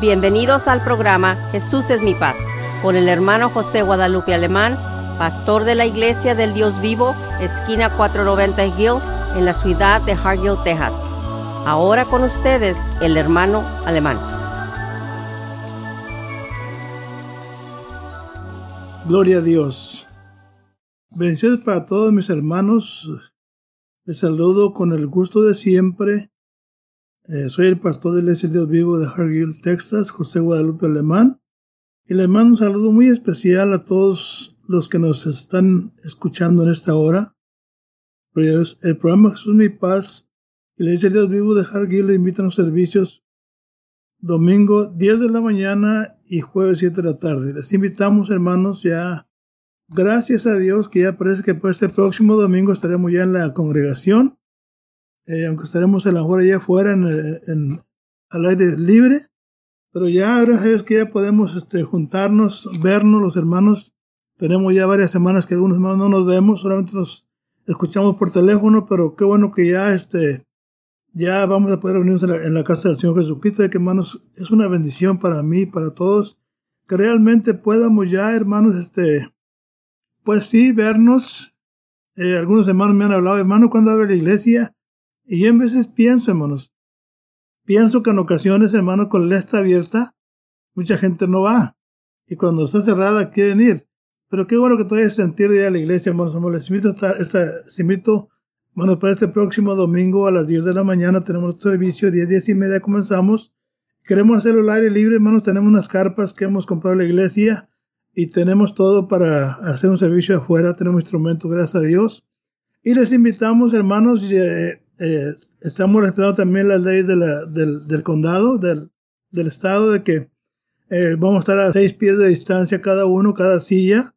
Bienvenidos al programa Jesús es mi paz con el hermano José Guadalupe Alemán, pastor de la Iglesia del Dios Vivo, esquina 490 Hill, en la ciudad de Hargill, Texas. Ahora con ustedes el hermano Alemán. Gloria a Dios. Bendiciones para todos mis hermanos. Les saludo con el gusto de siempre eh, soy el pastor de la Iglesia Dios Vivo de Hargill, Texas, José Guadalupe Alemán. Y le mando un saludo muy especial a todos los que nos están escuchando en esta hora. Pues, el programa Jesús Mi Paz Iglesia Dios Vivo de Hargill le invitan a los servicios domingo 10 de la mañana y jueves 7 de la tarde. Les invitamos, hermanos, ya, gracias a Dios, que ya parece que para este próximo domingo estaremos ya en la congregación eh, aunque estaremos a la hora allá afuera en, al aire libre, pero ya gracias a que ya podemos este, juntarnos, vernos los hermanos. Tenemos ya varias semanas que algunos hermanos no nos vemos, solamente nos escuchamos por teléfono, pero qué bueno que ya este ya vamos a poder reunirnos en la, casa del Señor Jesucristo, de que hermanos es una bendición para mí, para todos, que realmente podamos ya, hermanos, este, pues sí, vernos. Eh, algunos hermanos me han hablado, hermano, cuando abre la iglesia? Y yo en veces pienso, hermanos, pienso que en ocasiones, hermano, con la está abierta, mucha gente no va. Y cuando está cerrada, quieren ir. Pero qué bueno que todavía sentir de ir a la iglesia, hermanos. Les invito, a esta, les invito, bueno, para este próximo domingo a las 10 de la mañana tenemos nuestro servicio, 10, 10 y media comenzamos. Queremos hacerlo al aire libre, hermanos. Tenemos unas carpas que hemos comprado en la iglesia y tenemos todo para hacer un servicio afuera. Tenemos instrumentos, gracias a Dios. Y les invitamos, hermanos, eh, eh, estamos respetando también las leyes del, del, condado, del, del, estado, de que eh, vamos a estar a seis pies de distancia cada uno, cada silla,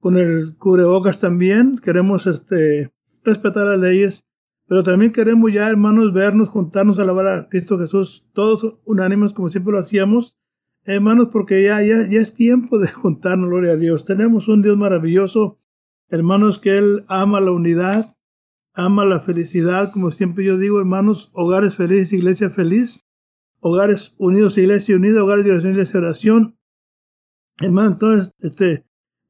con el cubrebocas también. Queremos este, respetar las leyes, pero también queremos ya, hermanos, vernos, juntarnos a alabar a Cristo Jesús, todos unánimes como siempre lo hacíamos. Hermanos, porque ya, ya, ya es tiempo de juntarnos, gloria a Dios. Tenemos un Dios maravilloso, hermanos, que Él ama la unidad, ama la felicidad, como siempre yo digo, hermanos, hogares felices, iglesia feliz, hogares unidos, iglesia unida, hogares de oración, iglesia de oración. Hermano, entonces, este,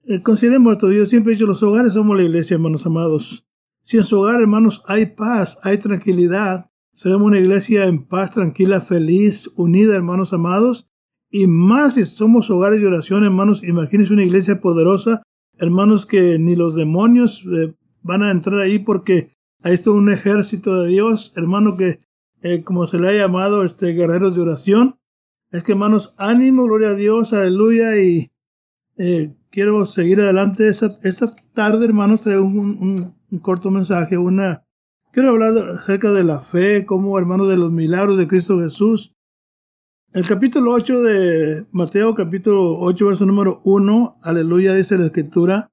eh, consideremos esto, yo siempre he dicho, los hogares somos la iglesia, hermanos amados. Si en su hogar, hermanos, hay paz, hay tranquilidad, seremos una iglesia en paz, tranquila, feliz, unida, hermanos amados, y más si somos hogares de oración, hermanos, imagínense una iglesia poderosa, hermanos, que ni los demonios eh, van a entrar ahí porque Ahí está un ejército de Dios, hermano, que eh, como se le ha llamado, este guerreros de oración. Es que, hermanos, ánimo, gloria a Dios, aleluya. Y eh, quiero seguir adelante. Esta, esta tarde, hermanos, traigo un, un, corto mensaje, una... Quiero hablar acerca de la fe, como hermanos de los milagros de Cristo Jesús. El capítulo 8 de Mateo, capítulo 8, verso número 1, aleluya, dice la escritura.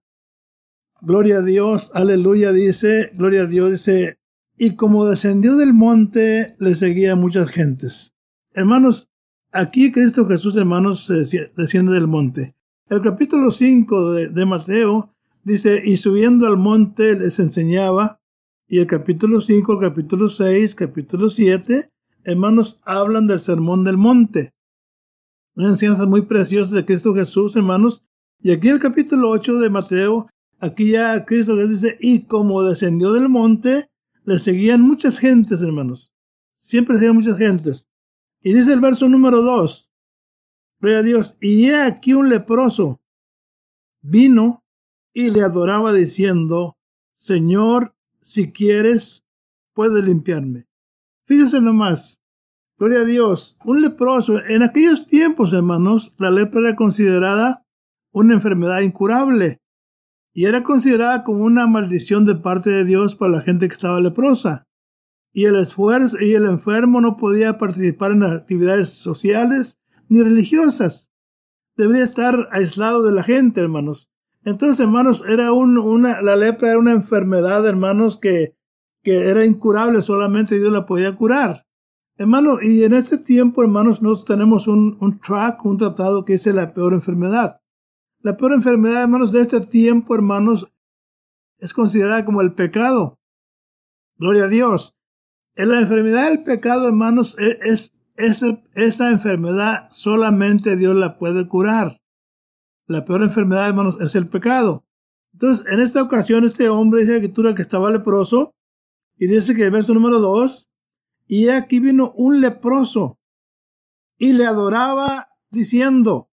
Gloria a Dios, aleluya, dice, gloria a Dios, dice, y como descendió del monte, le seguía muchas gentes. Hermanos, aquí Cristo Jesús, hermanos, desciende del monte. El capítulo 5 de, Mateo dice, y subiendo al monte les enseñaba, y el capítulo 5, el capítulo 6, capítulo 7, hermanos, hablan del sermón del monte. Una enseñanza muy preciosa de Cristo Jesús, hermanos. Y aquí el capítulo 8 de Mateo Aquí ya Cristo dice, y como descendió del monte, le seguían muchas gentes, hermanos. Siempre seguían muchas gentes. Y dice el verso número 2, Gloria a Dios, y he aquí un leproso vino y le adoraba diciendo, Señor, si quieres, puedes limpiarme. Fíjese nomás, Gloria a Dios, un leproso. En aquellos tiempos, hermanos, la lepra era considerada una enfermedad incurable y era considerada como una maldición de parte de Dios para la gente que estaba leprosa. Y el esfuerzo y el enfermo no podía participar en actividades sociales ni religiosas. Debería estar aislado de la gente, hermanos. Entonces, hermanos, era una, la lepra era una enfermedad, hermanos, que, que era incurable, solamente Dios la podía curar. Hermano, y en este tiempo, hermanos, nosotros tenemos un, un track, un tratado que dice la peor enfermedad. La peor enfermedad, hermanos, de este tiempo, hermanos, es considerada como el pecado. Gloria a Dios. En la enfermedad del pecado, hermanos, e, es, esa enfermedad solamente Dios la puede curar. La peor enfermedad, hermanos, es el pecado. Entonces, en esta ocasión, este hombre dice la escritura que estaba leproso y dice que el verso número 2, y aquí vino un leproso y le adoraba diciendo,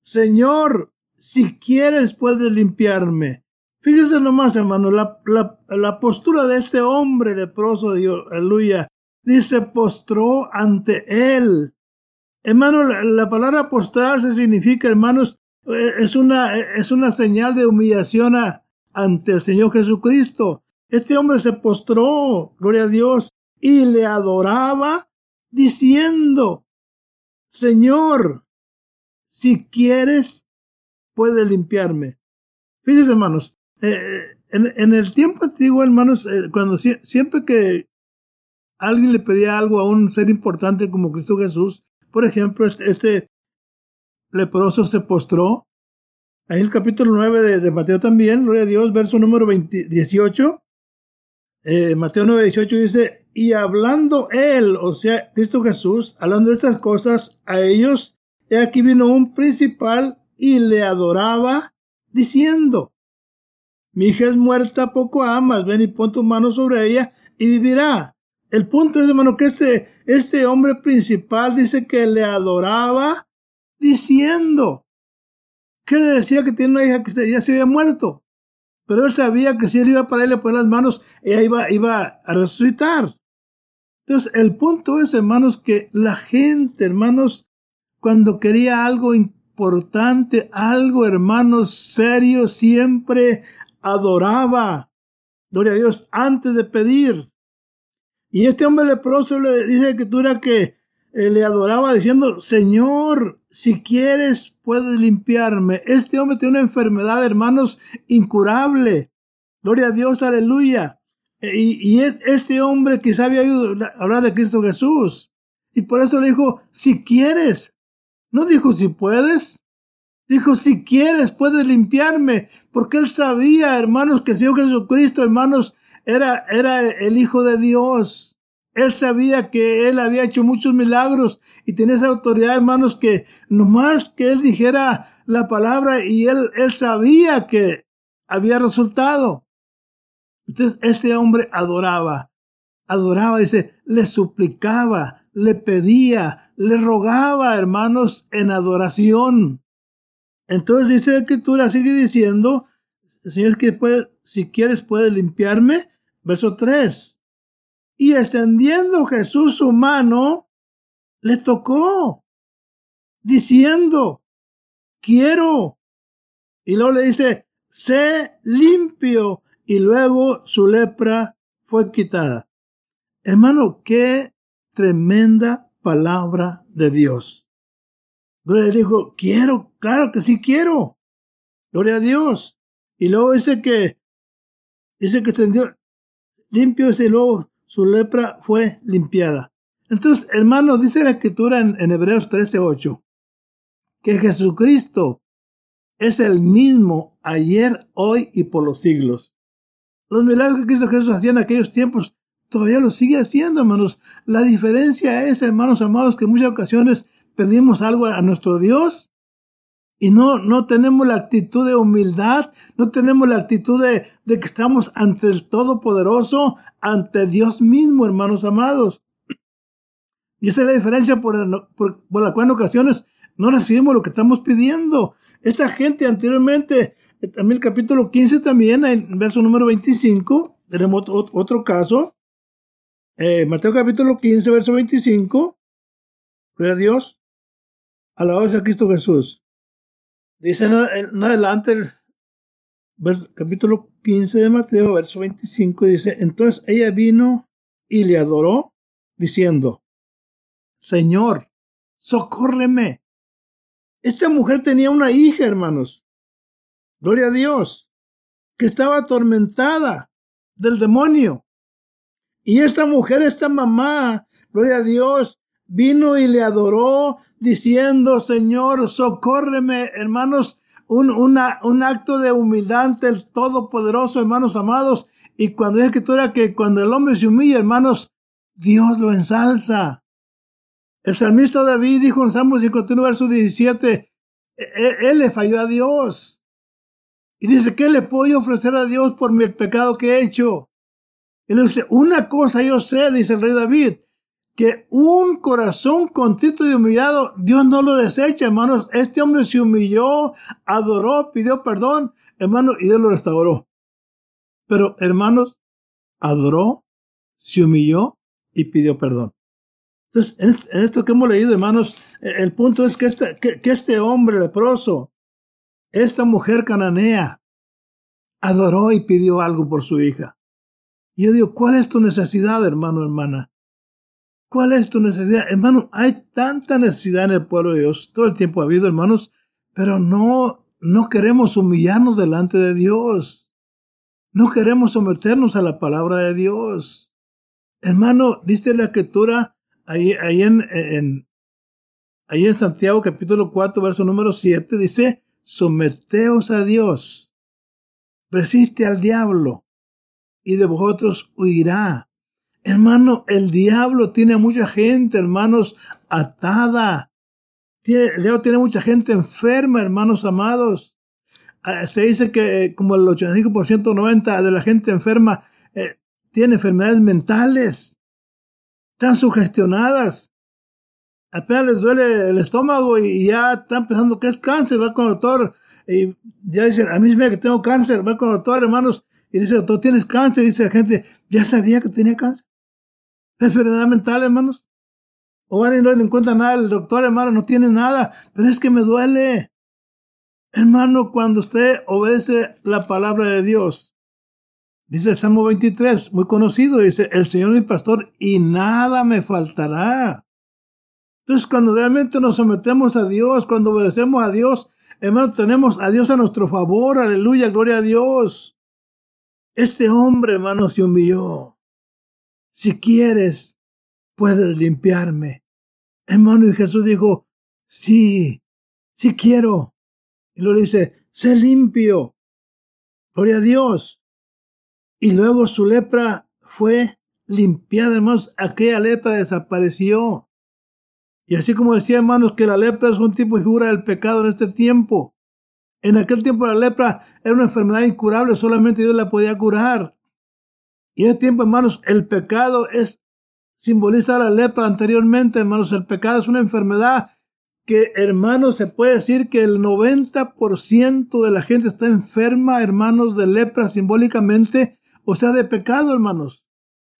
Señor, si quieres puedes limpiarme. Fíjese nomás, hermano, la, la, postura de este hombre leproso, Dios, aleluya, dice postró ante él. Hermano, la, palabra postrarse significa, hermanos, eh, es una, es una señal de humillación ante el Señor Jesucristo. Este hombre se postró, gloria a Dios, y le adoraba diciendo, Señor, si quieres, puede limpiarme. Fíjense, hermanos, eh, eh, en, el tiempo antiguo, hermanos, eh, cuando siempre que alguien le pedía algo a un ser importante como Cristo Jesús, por ejemplo, este, este leproso se postró. Ahí el capítulo 9 de, Mateo también, gloria a Dios, verso número 18. Mateo 9, 18 dice, y hablando él, o sea, Cristo Jesús, hablando de estas cosas a ellos, y aquí vino un principal y le adoraba, diciendo, mi hija es muerta, poco amas, ven y pon tu mano sobre ella y vivirá. El punto es, hermano, que este, este hombre principal dice que le adoraba, diciendo, que le decía que tiene una hija que ya se había muerto. Pero él sabía que si él iba para él le poner las manos, ella iba, iba a resucitar. Entonces, el punto es, hermanos, que la gente, hermanos, cuando quería algo importante, algo, hermanos, serio, siempre adoraba. Gloria a Dios, antes de pedir. Y este hombre leproso le dice que tú era que le adoraba diciendo, Señor, si quieres, puedes limpiarme. Este hombre tiene una enfermedad, hermanos, incurable. Gloria a Dios, aleluya. Y, este hombre quizá había oído hablar de Cristo Jesús. Y por eso le dijo, si quieres. No dijo si puedes. Dijo, si quieres, puedes limpiarme. Porque él sabía, hermanos, que el Señor Jesucristo, hermanos, era, era el Hijo de Dios. Él sabía que él había hecho muchos milagros y tenía esa autoridad, hermanos, que nomás que él dijera la palabra y él, él sabía que había resultado. Entonces este hombre adoraba, adoraba, dice, le suplicaba, le pedía, le rogaba, hermanos, en adoración. Entonces dice la escritura, sigue diciendo, Señor, que puede, si quieres puedes limpiarme. Verso 3. Y extendiendo Jesús su mano, le tocó, diciendo, quiero. Y luego le dice, sé limpio y luego su lepra fue quitada. Hermano, qué tremenda palabra de Dios. Gloria dijo, quiero, claro que sí quiero. Gloria a Dios. Y luego dice que, dice que extendió limpio y luego su lepra fue limpiada. Entonces, hermano, dice la escritura en, en Hebreos 13:8 que Jesucristo es el mismo ayer, hoy y por los siglos. Los milagros que Cristo Jesús hacía en aquellos tiempos todavía los sigue haciendo, hermanos. La diferencia es, hermanos amados, que en muchas ocasiones pedimos algo a nuestro Dios y no, no tenemos la actitud de humildad, no tenemos la actitud de, de que estamos ante el Todopoderoso, ante Dios mismo, hermanos amados. Y esa es la diferencia por, por, por la cual en ocasiones no recibimos lo que estamos pidiendo. Esta gente anteriormente también el capítulo 15 también, el verso número 25, tenemos otro caso. Eh, Mateo capítulo 15, verso 25. Gloria a Dios. Alabado sea Cristo Jesús. Dice en, adelante el capítulo 15 de Mateo, verso 25, dice, entonces ella vino y le adoró, diciendo, Señor, socórreme. Esta mujer tenía una hija, hermanos. Gloria a Dios, que estaba atormentada del demonio. Y esta mujer, esta mamá, gloria a Dios, vino y le adoró diciendo, Señor, socórreme, hermanos, un, una, un acto de humildad ante el Todopoderoso, hermanos amados. Y cuando es escritura que cuando el hombre se humilla, hermanos, Dios lo ensalza. El salmista David dijo en Salmo 51, verso 17, e, e, él, le falló a Dios. Y dice, ¿qué le puedo ofrecer a Dios por mi pecado que he hecho? Y dice, una cosa yo sé, dice el rey David, que un corazón contento y humillado, Dios no lo desecha, hermanos. Este hombre se humilló, adoró, pidió perdón, hermano, y Dios lo restauró. Pero, hermanos, adoró, se humilló y pidió perdón. Entonces, en esto que hemos leído, hermanos, e, el punto es que este, que, este hombre leproso, esta mujer cananea, adoró y pidió algo por su hija. Y yo digo, ¿cuál es tu necesidad, hermano, hermana? ¿Cuál es tu necesidad? Hermano, hay tanta necesidad en el pueblo de Dios. Todo el tiempo ha habido, hermanos, pero no, no queremos humillarnos delante de Dios. No queremos someternos a la palabra de Dios. Hermano, dice la escritura ahí, ahí, en, en, ahí en Santiago capítulo 4, verso número 7, dice, someteos a Dios, resiste al diablo, y de vosotros huirá. Hermano, el diablo tiene mucha gente, hermanos, atada. Tiene, el diablo tiene mucha gente enferma, hermanos amados. Ah, se dice que eh, como el 85%, 90% de la gente enferma eh, tiene enfermedades mentales están sugestionadas. Apenas les duele el estómago y ya están pensando que es cáncer, va con el doctor y ya dicen, a mí me que tengo cáncer, va con el doctor, hermanos, y dice, doctor, tienes cáncer, dice la gente, ya sabía que tenía cáncer. Enfermedad mental, hermanos. O van y no le encuentran nada, el doctor, hermano, no tiene nada, pero es que me duele. Hermano, cuando usted obedece la palabra de Dios, Dice el Salmo 23, muy conocido, dice, el Señor mi pastor y nada me faltará. Entonces, cuando realmente nos sometemos a Dios, cuando obedecemos a Dios, hermano, tenemos a Dios a nuestro favor, aleluya, gloria a Dios. Este hombre, hermano, se humilló. Si quieres, puedes limpiarme. Hermano, y Jesús dijo, sí, sí quiero. Y lo dice, sé limpio. Gloria a Dios. Y luego su lepra fue limpiada, hermanos. Aquella lepra desapareció. Y así como decía, hermanos, que la lepra es un tipo de figura del pecado en este tiempo. En aquel tiempo la lepra era una enfermedad incurable, solamente Dios la podía curar. Y en este tiempo, hermanos, el pecado es simboliza la lepra anteriormente, hermanos. El pecado es una enfermedad que, hermanos, se puede decir que el 90% de la gente está enferma, hermanos, de lepra simbólicamente o sea, de pecado, hermanos.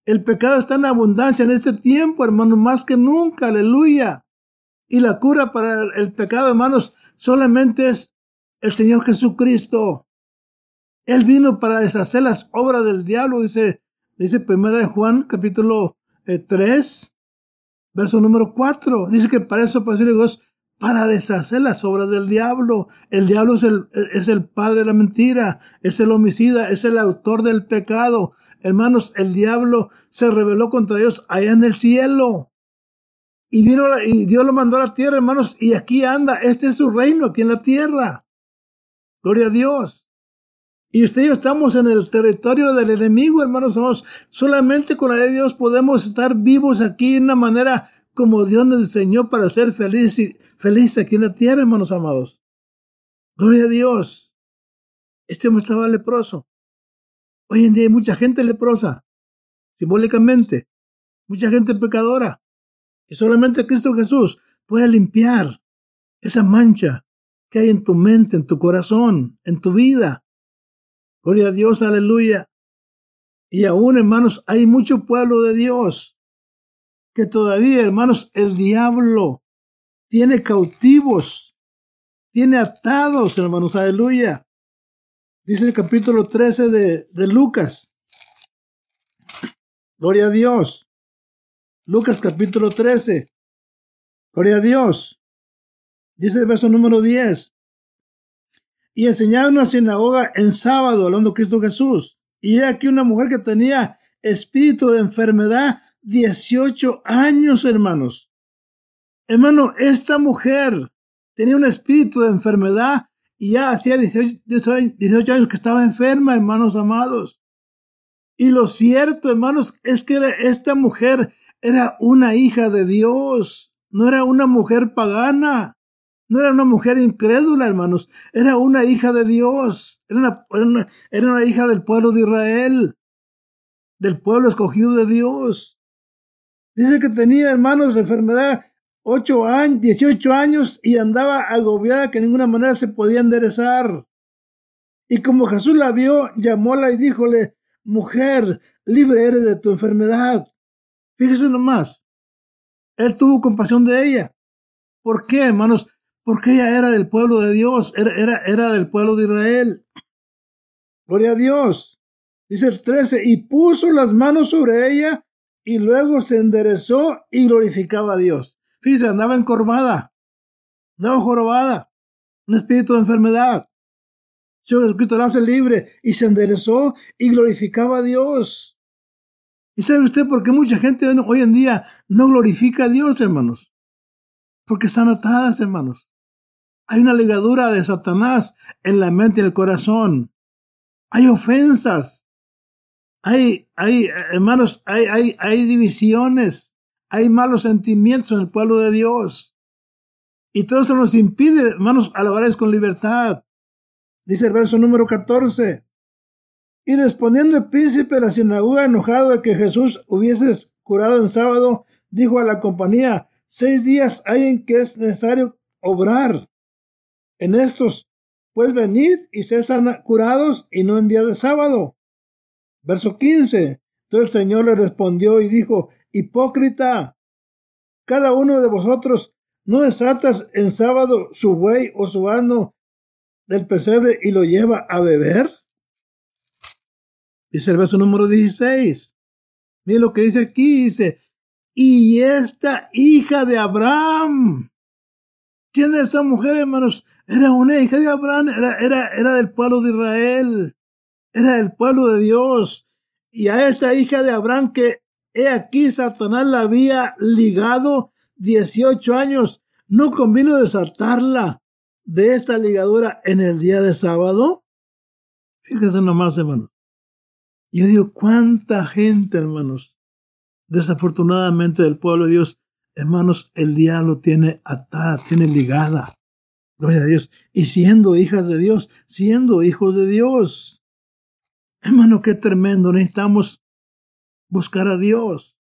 El pecado está en abundancia en este tiempo, hermanos, más que nunca, aleluya. Y la cura para el pecado, hermanos, solamente es el Señor Jesucristo. Él vino para deshacer las obras del diablo, dice, dice primera de Juan, capítulo 3, eh, verso número 4. Dice que para eso, pues, Dios, para deshacer las obras del diablo. El diablo es el, es el padre de la mentira, es el homicida, es el autor del pecado. Hermanos, el diablo se rebeló contra Dios allá en el cielo. Y vino y Dios lo mandó a la tierra, hermanos, y aquí anda. Este es su reino, aquí en la tierra. Gloria a Dios. Y usted y yo estamos en el territorio del enemigo, hermanos. Somos solamente con la de Dios podemos estar vivos aquí de una manera como Dios nos enseñó para ser felices feliz aquí en la tierra, hermanos amados. Gloria a Dios. Este hombre estaba leproso. Hoy en día hay mucha gente leprosa, simbólicamente, mucha gente pecadora. Y solamente Cristo Jesús puede limpiar esa mancha que hay en tu mente, en tu corazón, en tu vida. Gloria a Dios, aleluya. Y aún, hermanos, hay mucho pueblo de Dios que todavía, hermanos, el diablo tiene cautivos, tiene atados, hermanos, aleluya. Dice el capítulo 13 de, de Lucas. Gloria a Dios. Lucas capítulo 13. Gloria a Dios. Dice el verso número 10. Y enseñaba en una sinagoga en sábado, hablando Cristo Jesús. Y he aquí una mujer que tenía espíritu de enfermedad 18 años, hermanos. Hermano, esta mujer tenía un espíritu de enfermedad y ya hacía 18, años que estaba enferma, hermanos amados. Y lo cierto, hermanos, es que esta mujer era una hija de Dios. no era una mujer pagana, no era una mujer incrédula, hermanos, era una hija de Dios, era una, era una, hija del pueblo de Israel, del pueblo escogido de Dios. Dice que tenía, hermanos, enfermedad ocho años, 18 años y andaba agobiada que de ninguna manera se podía enderezar. Y como Jesús la vio, llamóla y díjole, mujer, libre eres de tu enfermedad. Fíjese nomás. Él tuvo compasión de ella. ¿Por qué, hermanos? Porque ella era del pueblo de Dios, era, era, era del pueblo de Israel. Gloria a Dios. Dice el 13, y puso las manos sobre ella y luego se enderezó y glorificaba a Dios. Fíjese, andaba encorvada, andaba jorobada, un espíritu de enfermedad. Señor Jesucristo la hace libre y se enderezó y glorificaba a Dios. ¿Y sabe usted por qué mucha gente hoy en día no glorifica a Dios, hermanos? Porque están atadas, hermanos. Hay una ligadura de Satanás en la mente y el corazón. Hay ofensas. Hay, hay, hermanos, hay, hay, hay divisiones. Hay malos sentimientos en el pueblo de Dios. Y todo eso nos impide, hermanos, alabar con libertad. Dice el verso número 14. Y respondiendo el príncipe de la sinagoga, enojado de que Jesús hubiese curado en sábado, dijo a la compañía, seis días hay en que es necesario obrar. En estos, pues venid y cesan curados y no en día de sábado. Verso 15. Entonces el Señor le respondió y dijo, Hipócrita, cada uno de vosotros no desatas en sábado su buey o su asno del pesebre y lo lleva a beber? Dice el verso número 16. Mira lo que dice aquí, dice, y esta hija de Abraham. ¿Quién es esta mujer, hermanos? Era una hija de Abraham, era, era, era del pueblo de Israel, era del pueblo de Dios. Y a esta hija de Abraham que he aquí Satanás la había ligado 18 años, no convino desatarla de esta ligadura en el día de sábado? Fíjese nomás, hermanos. Yo digo, ¿cuánta gente, hermanos? Desafortunadamente del pueblo de Dios, hermanos, el diablo tiene atada, tiene ligada. Gloria a Dios. Y siendo hijas de Dios, siendo hijos de Dios. Hermano, qué tremendo. Necesitamos buscar a Dios.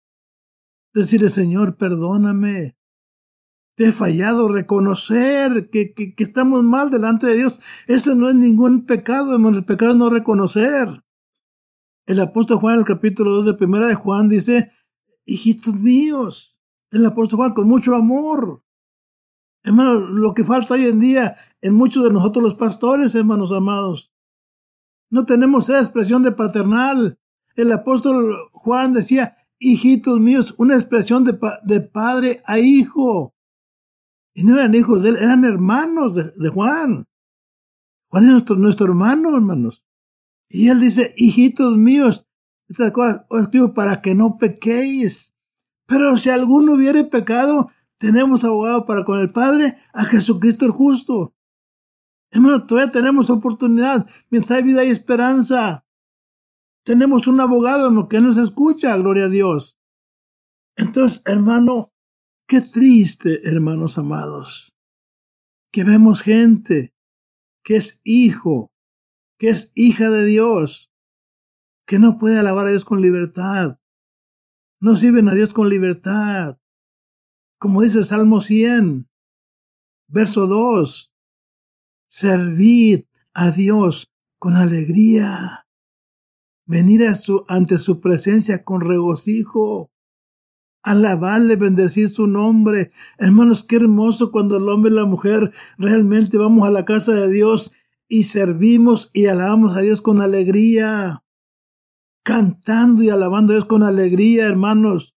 Decirle, Señor, perdóname te he fallado, reconocer que, que, estamos mal delante de Dios. Eso no es ningún pecado, hermano. El pecado es no reconocer. El apóstol Juan, en el capítulo 2 de Primera de Juan, dice, hijitos míos, el apóstol Juan con mucho amor. Hermano, lo que falta hoy en día en muchos de nosotros los pastores, hermanos amados. No tenemos esa expresión de paternal. El apóstol Juan decía, hijitos míos, una expresión de, de padre a hijo. Y no eran hijos de él, eran hermanos de, Juan. Juan es nuestro, nuestro hermano, hermanos. Y él dice, hijitos míos, estas cosas os escribo para que no pequéis. Pero si alguno hubiere pecado, tenemos abogado para con el Padre, a Jesucristo el justo. Hermano, todavía tenemos oportunidad. Mientras hay vida y esperanza. Tenemos un abogado en lo que nos escucha, gloria a Dios. Entonces, hermano, Qué triste, hermanos amados, que vemos gente que es hijo, que es hija de Dios, que no puede alabar a Dios con libertad, no sirven a Dios con libertad. Como dice el Salmo 100, verso 2, servid a Dios con alegría, venir su, ante su presencia con regocijo alabarle, bendecir su nombre. Hermanos, qué hermoso cuando el hombre y la mujer realmente vamos a la casa de Dios y servimos y alabamos a Dios con alegría. Cantando y alabando a Dios con alegría, hermanos.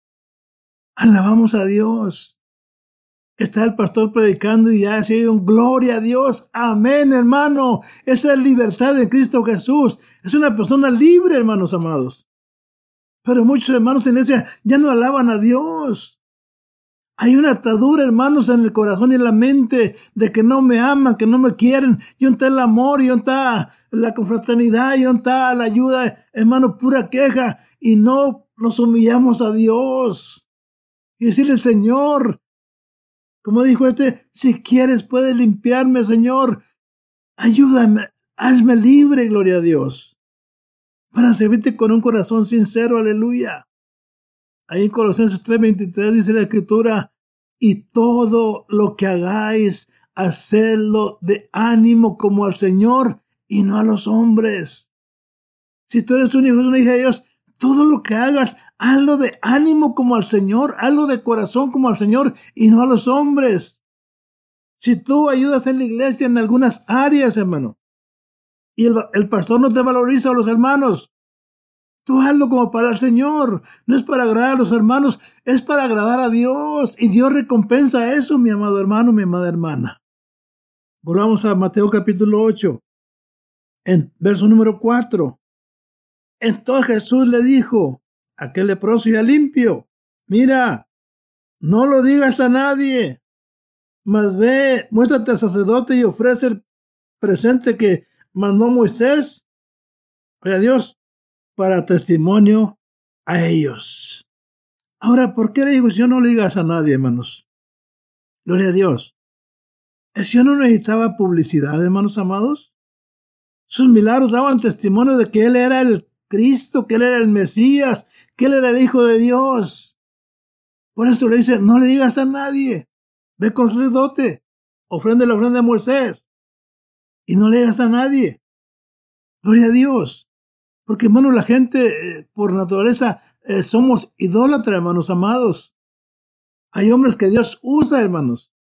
Alabamos a Dios. Está el pastor predicando y ya se un gloria a Dios. Amén, hermano. Esa es libertad de Cristo Jesús. Es una persona libre, hermanos amados. Pero muchos hermanos en la ya no alaban a Dios. Hay una atadura, hermanos, en el corazón y en la mente de que no me aman, que no me quieren. Y está el amor, y está la confraternidad, y está la ayuda, hermano, pura queja. Y no nos humillamos a Dios. Y decirle, Señor, Como dijo este, si quieres puedes limpiarme, Señor. Ayúdame, hazme libre, gloria a Dios. Para servirte con un corazón sincero, aleluya. Ahí en Colosenses 3:23 dice la escritura, y todo lo que hagáis, hacedlo de ánimo como al Señor y no a los hombres. Si tú eres un hijo, una hija de Dios, todo lo que hagas, hazlo de ánimo como al Señor, hazlo de corazón como al Señor y no a los hombres. Si tú ayudas en la iglesia en algunas áreas, hermano, y el, pastor no te valoriza a los hermanos, tú hazlo como para el Señor. No es para agradar a los hermanos, es para agradar a Dios. Y Dios recompensa eso, mi amado hermano, mi amada hermana. Volvamos a Mateo capítulo 8, en verso número 4. Entonces Jesús le dijo, aquel leproso ya limpio, mira, no lo digas a nadie, mas ve, muéstrate al sacerdote y ofrece el presente que mandó Moisés, a Dios, para testimonio a ellos. Ahora, ¿por qué le digo, si yo no le digas a nadie, hermanos? Gloria a Dios. ¿El Señor no necesitaba publicidad, hermanos amados? Sus milagros daban testimonio de que Él era el Cristo, que Él era el Mesías, que Él era el Hijo de Dios. Por eso le dice, no le digas a nadie. Ve con sacerdote, ofrende la ofrenda de Moisés. Y no le digas a nadie. Gloria a Dios. Porque, hermano, la gente, eh, por naturaleza, eh, somos idólatras, hermanos amados. Hay hombres que Dios usa, hermanos,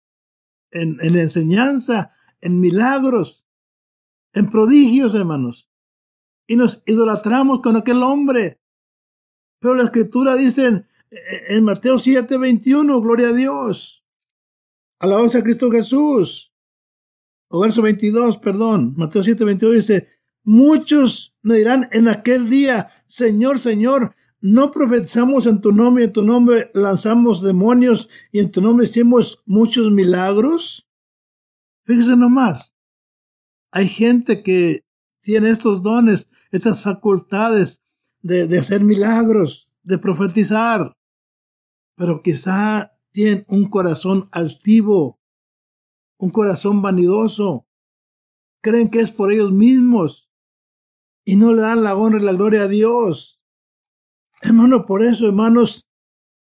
en enseñanza, en milagros, en prodigios, hermanos y nos idolatramos con aquel hombre. Pero la escritura dice en, Mateo 7, 21, gloria a Dios. Alabanza a Cristo Jesús. O verso 22, perdón. Mateo 7, 22 dice, muchos me dirán en aquel día, Señor, Señor, no profetizamos en tu nombre, en tu nombre lanzamos demonios y en tu nombre hicimos muchos milagros. Fíjese nomás. Hay gente que tiene estos dones, estas facultades de, hacer milagros, de profetizar, pero quizá tienen un corazón altivo, un corazón vanidoso, creen que es por ellos mismos y no le dan la honra y la gloria a Dios. Hermano, por eso, hermanos,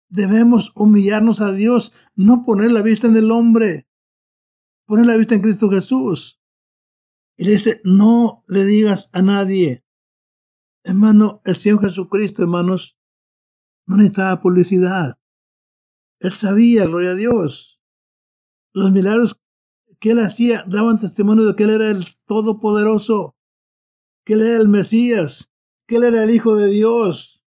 debemos humillarnos a Dios, no poner la vista en el hombre, poner la vista en Cristo Jesús. Y le dice, no le digas a nadie. Hermano, el Señor Jesucristo, hermanos, no necesitaba publicidad. Él sabía, gloria a Dios. Los milagros que él hacía daban testimonio de que él era el Todopoderoso, que él era el Mesías, que él era el Hijo de Dios.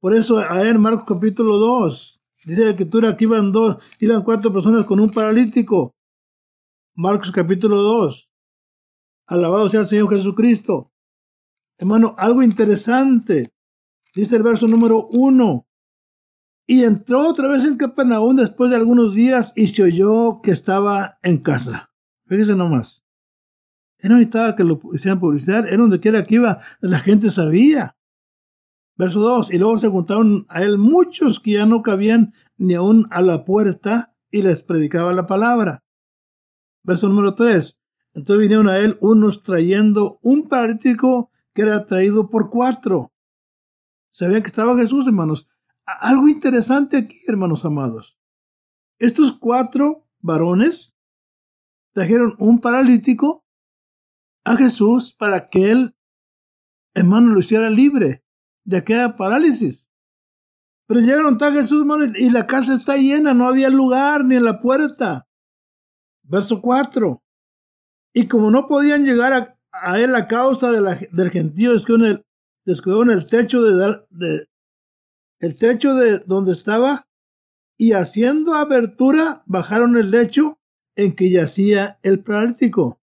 Por eso, a ver, Marcos capítulo 2, dice la escritura que iban dos, iban cuatro personas con un paralítico. Marcos capítulo 2. Alabado sea el Señor Jesucristo. Hermano, algo interesante. Dice el verso número uno. Y entró otra vez en Capernaum después de algunos días y se oyó que estaba en casa. Fíjese nomás. Él no necesitaba que lo hicieran publicidad, era donde quiera que iba, la gente sabía. Verso 2. Y luego se juntaron a él muchos que ya no cabían ni aún a la puerta y les predicaba la palabra. Verso número 3. Entonces vinieron a él unos trayendo un paralítico que era traído por cuatro. Sabían que estaba Jesús, hermanos. Algo interesante aquí, hermanos amados. Estos cuatro varones trajeron un paralítico a Jesús para que él, hermano, lo hiciera libre de aquella parálisis. Pero llegaron a Jesús, hermano, y la casa está llena, no había lugar ni en la puerta. Verso 4. Y como no podían llegar a, él a causa del gentío, descubrieron el, techo de, el techo de donde estaba y haciendo abertura bajaron el lecho en que yacía el paralítico.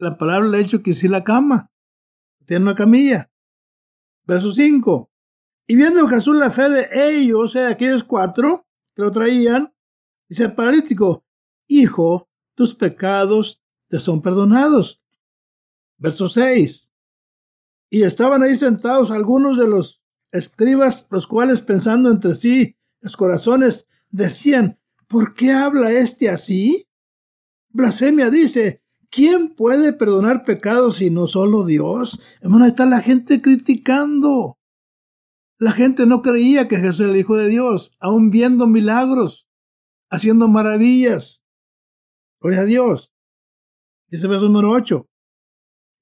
La palabra lecho que sí la cama. Tiene una camilla. Verso 5. Y viendo Jesús la fe de ellos, o sea, aquellos cuatro que lo traían, dice el paralítico, Hijo, tus pecados te son perdonados. Verso 6. Y estaban ahí sentados algunos de los escribas, los cuales pensando entre sí, los corazones, decían, ¿por qué habla este así? Blasfemia dice, ¿quién puede perdonar pecados si no solo Dios? Hermano, está la gente criticando. La gente no creía que Jesús era el Hijo de Dios, aún viendo milagros, haciendo maravillas. Gloria a Dios. Dice verso número 8.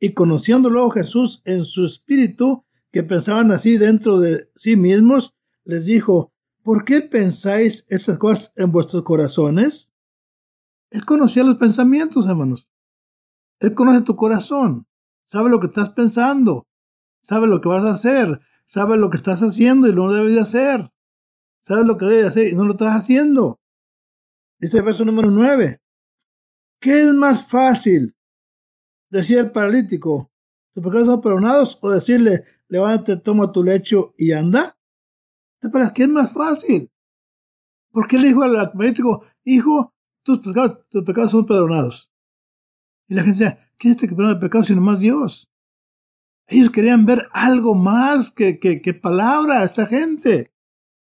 Y conociendo luego Jesús en su espíritu, que pensaban así dentro de sí mismos, les dijo, ¿por qué pensáis estas cosas en vuestros corazones? Él conocía los pensamientos, hermanos. Él conoce tu corazón, sabe lo que estás pensando, sabe lo que vas a hacer, sabe lo que estás haciendo y no debes de hacer, sabe lo que debes hacer y no lo estás haciendo. Dice el verso número 9. ¿Qué es más fácil? Decía el paralítico, ¿tus pecados son perdonados? O decirle, levántate, toma tu lecho y anda. ¿Para qué es más fácil? Porque le dijo al paralítico, hijo, tus pecados, tus pecados son perdonados. Y la gente decía, ¿quién es este que perdona el pecado sino más Dios? Ellos querían ver algo más que, que, que palabra a esta gente.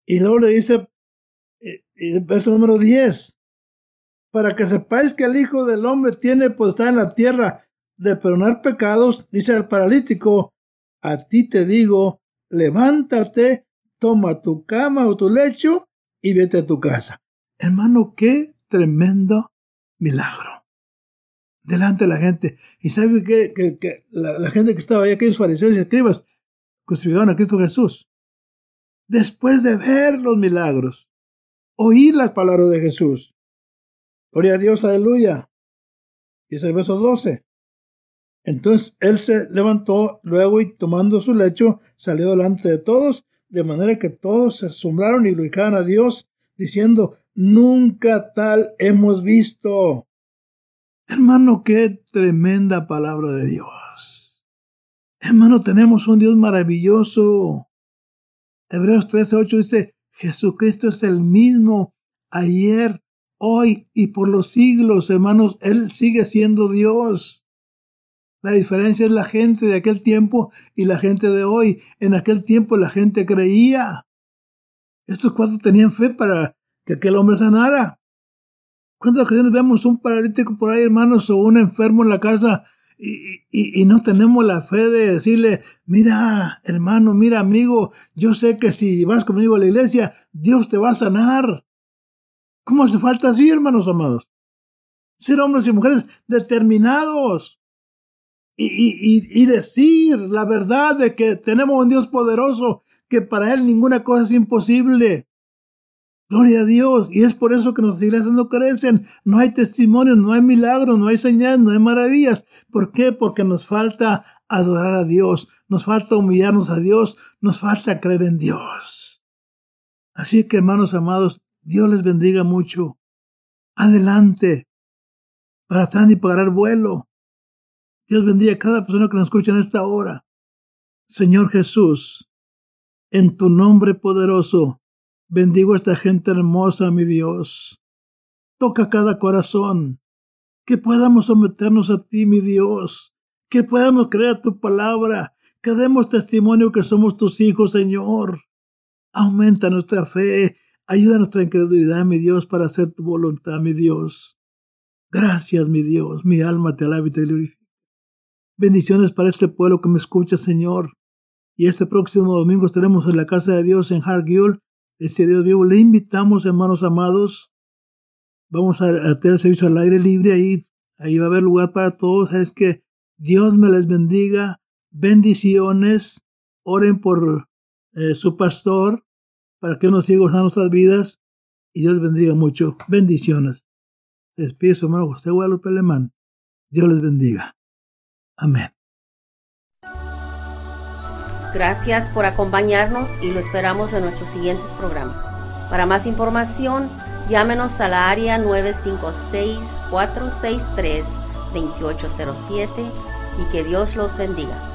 Y luego le dice, eh, eh, verso número 10, para que sepáis que el Hijo del Hombre tiene potestad en la tierra de perdonar pecados, dice el paralítico, a ti te digo, levántate, toma tu cama o tu lecho y vete a tu casa. Hermano, qué tremendo milagro. Delante de la gente. Y sabe que, que, la, gente que estaba ahí, aquellos fariseos y escribas, crucificaron a Cristo Jesús. Después de ver los milagros, oír las palabras de Jesús. Gloria a Dios, aleluya. Dice el verso 12. Entonces él se levantó luego y tomando su lecho salió delante de todos, de manera que todos se asombraron y glorificaban a Dios, diciendo, nunca tal hemos visto. Hermano, qué tremenda palabra de Dios. Hermano, tenemos un Dios maravilloso. Hebreos 13:8 dice, Jesucristo es el mismo ayer, hoy y por los siglos, hermanos, Él sigue siendo Dios. La diferencia es la gente de aquel tiempo y la gente de hoy. En aquel tiempo la gente creía. Estos cuatro tenían fe para que aquel hombre sanara. ¿Cuántas ocasiones vemos un paralítico por ahí, hermanos, o un enfermo en la casa y, y, no tenemos la fe de decirle, mira, hermano, mira, amigo, yo sé que si vas conmigo a la iglesia, Dios te va a sanar. ¿Cómo hace falta así, hermanos amados? Ser hombres y mujeres determinados y, y, decir la verdad de que tenemos un Dios poderoso, que para Él ninguna cosa es imposible. Gloria a Dios. Y es por eso que nuestras iglesias no crecen. No hay testimonio, no hay milagros, no hay señales, no hay maravillas. ¿Por qué? Porque nos falta adorar a Dios, nos falta humillarnos a Dios, nos falta creer en Dios. Así que, hermanos amados, Dios les bendiga mucho. Adelante. Para atrás y pagar vuelo. Dios bendiga a cada persona que nos escucha en esta hora. Señor Jesús, en tu nombre poderoso, bendigo a esta gente hermosa, mi Dios. Toca cada corazón, que podamos someternos a ti, mi Dios, que podamos creer tu palabra, que demos testimonio que somos tus hijos, Señor. Aumenta nuestra fe, ayuda nuestra incredulidad, mi Dios, para hacer tu voluntad, mi Dios. Gracias, mi Dios, mi alma te alaba y te glorifica. Bendiciones para este pueblo que me escucha, Señor. Y este próximo domingo estaremos en la casa de Dios en Hargill, este Dios vivo. Le invitamos, hermanos amados. Vamos a, tener servicio al aire libre ahí. Ahí va a haber lugar para todos. Es que Dios me les bendiga. Bendiciones. Oren por eh, su pastor para que nos siga usando nuestras vidas. Y Dios bendiga mucho. Bendiciones. Se despide su hermano José Guadalupe Alemán. Dios les bendiga. Amén. Gracias por acompañarnos y lo esperamos en nuestros siguientes programas. Para más información, llámenos a la área 956-463-2807 y que Dios los bendiga.